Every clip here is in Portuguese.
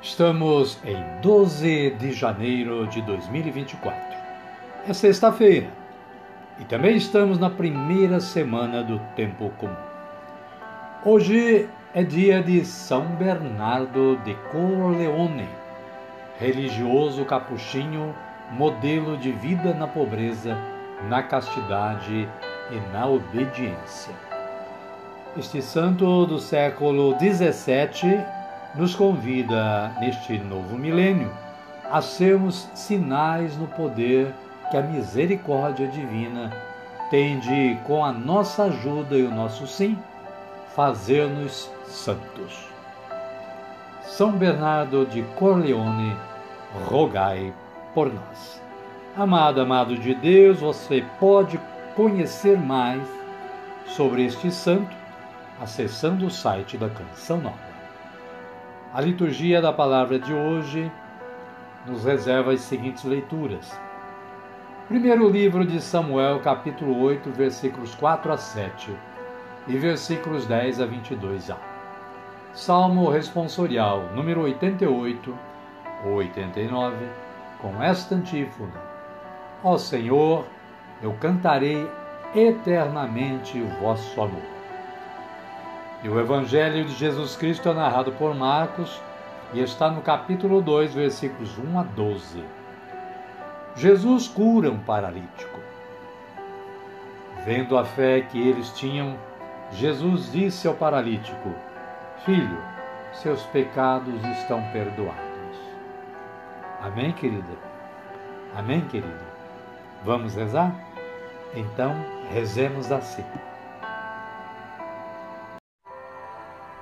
Estamos em 12 de janeiro de 2024. É sexta-feira e também estamos na primeira semana do tempo comum. Hoje é dia de São Bernardo de Corleone, religioso capuchinho, modelo de vida na pobreza, na castidade e na obediência. Este santo do século 17 nos convida, neste novo milênio, a sermos sinais no poder que a misericórdia divina tem de, com a nossa ajuda e o nosso sim, fazer-nos santos. São Bernardo de Corleone, rogai por nós. Amado, amado de Deus, você pode conhecer mais sobre este santo acessando o site da Canção Nova. A liturgia da palavra de hoje nos reserva as seguintes leituras. Primeiro livro de Samuel, capítulo 8, versículos 4 a 7 e versículos 10 a 22a. Salmo responsorial, número 88 ou 89, com esta antífona: Ó Senhor, eu cantarei eternamente o vosso amor. E o Evangelho de Jesus Cristo é narrado por Marcos e está no capítulo 2, versículos 1 a 12. Jesus cura um paralítico. Vendo a fé que eles tinham, Jesus disse ao paralítico: Filho, seus pecados estão perdoados. Amém, querida? Amém, querido? Vamos rezar? Então, rezemos assim.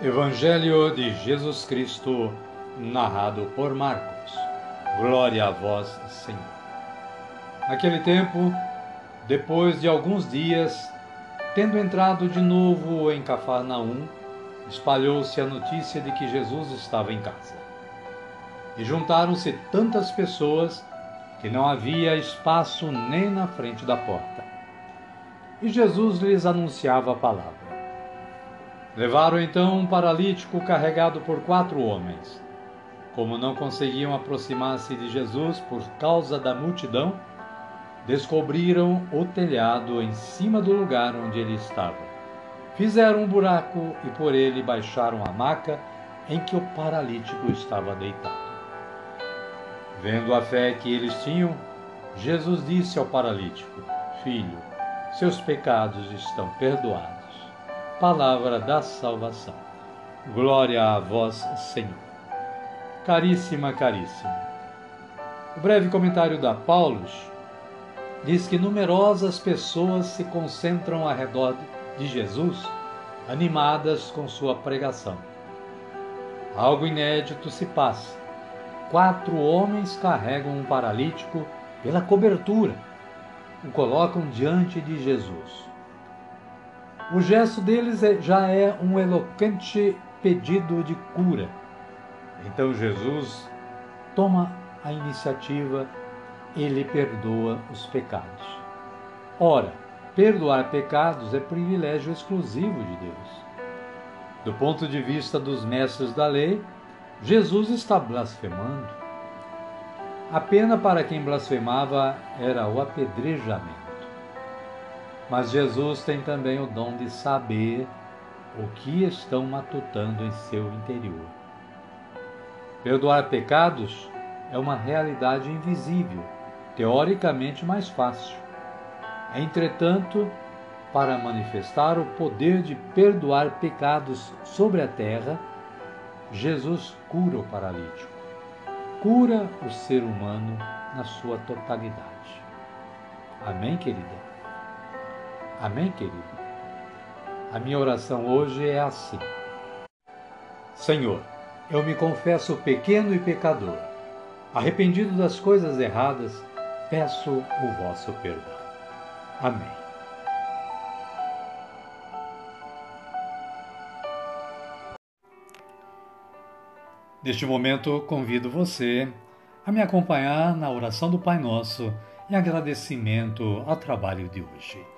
Evangelho de Jesus Cristo, narrado por Marcos. Glória a vós, Senhor. Naquele tempo, depois de alguns dias, tendo entrado de novo em Cafarnaum, espalhou-se a notícia de que Jesus estava em casa. E juntaram-se tantas pessoas que não havia espaço nem na frente da porta. E Jesus lhes anunciava a palavra. Levaram então um paralítico carregado por quatro homens. Como não conseguiam aproximar-se de Jesus por causa da multidão, descobriram o telhado em cima do lugar onde ele estava. Fizeram um buraco e por ele baixaram a maca em que o paralítico estava deitado. Vendo a fé que eles tinham, Jesus disse ao paralítico: Filho, seus pecados estão perdoados. Palavra da salvação. Glória a vós, Senhor. Caríssima, caríssima. O breve comentário da Paulus diz que numerosas pessoas se concentram ao redor de Jesus, animadas com sua pregação. Algo inédito se passa quatro homens carregam um paralítico pela cobertura, o colocam diante de Jesus. O gesto deles é, já é um eloquente pedido de cura. Então Jesus toma a iniciativa, ele perdoa os pecados. Ora, perdoar pecados é privilégio exclusivo de Deus. Do ponto de vista dos mestres da lei, Jesus está blasfemando. A pena para quem blasfemava era o apedrejamento. Mas Jesus tem também o dom de saber o que estão matutando em seu interior. Perdoar pecados é uma realidade invisível, teoricamente mais fácil. Entretanto, para manifestar o poder de perdoar pecados sobre a terra, Jesus cura o paralítico, cura o ser humano na sua totalidade. Amém, querida? Amém, querido? A minha oração hoje é assim: Senhor, eu me confesso pequeno e pecador. Arrependido das coisas erradas, peço o vosso perdão. Amém. Neste momento, convido você a me acompanhar na oração do Pai Nosso em agradecimento ao trabalho de hoje.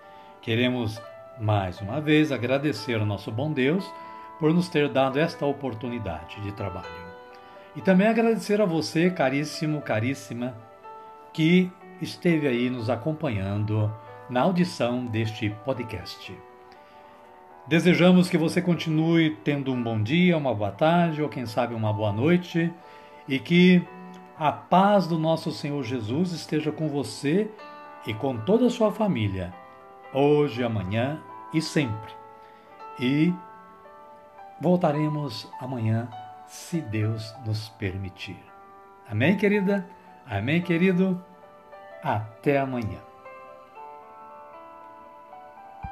Queremos mais uma vez agradecer ao nosso bom Deus por nos ter dado esta oportunidade de trabalho. E também agradecer a você, caríssimo, caríssima, que esteve aí nos acompanhando na audição deste podcast. Desejamos que você continue tendo um bom dia, uma boa tarde ou quem sabe uma boa noite e que a paz do nosso Senhor Jesus esteja com você e com toda a sua família, hoje, amanhã e sempre. E voltaremos amanhã, se Deus nos permitir. Amém, querida? Amém, querido? Até amanhã.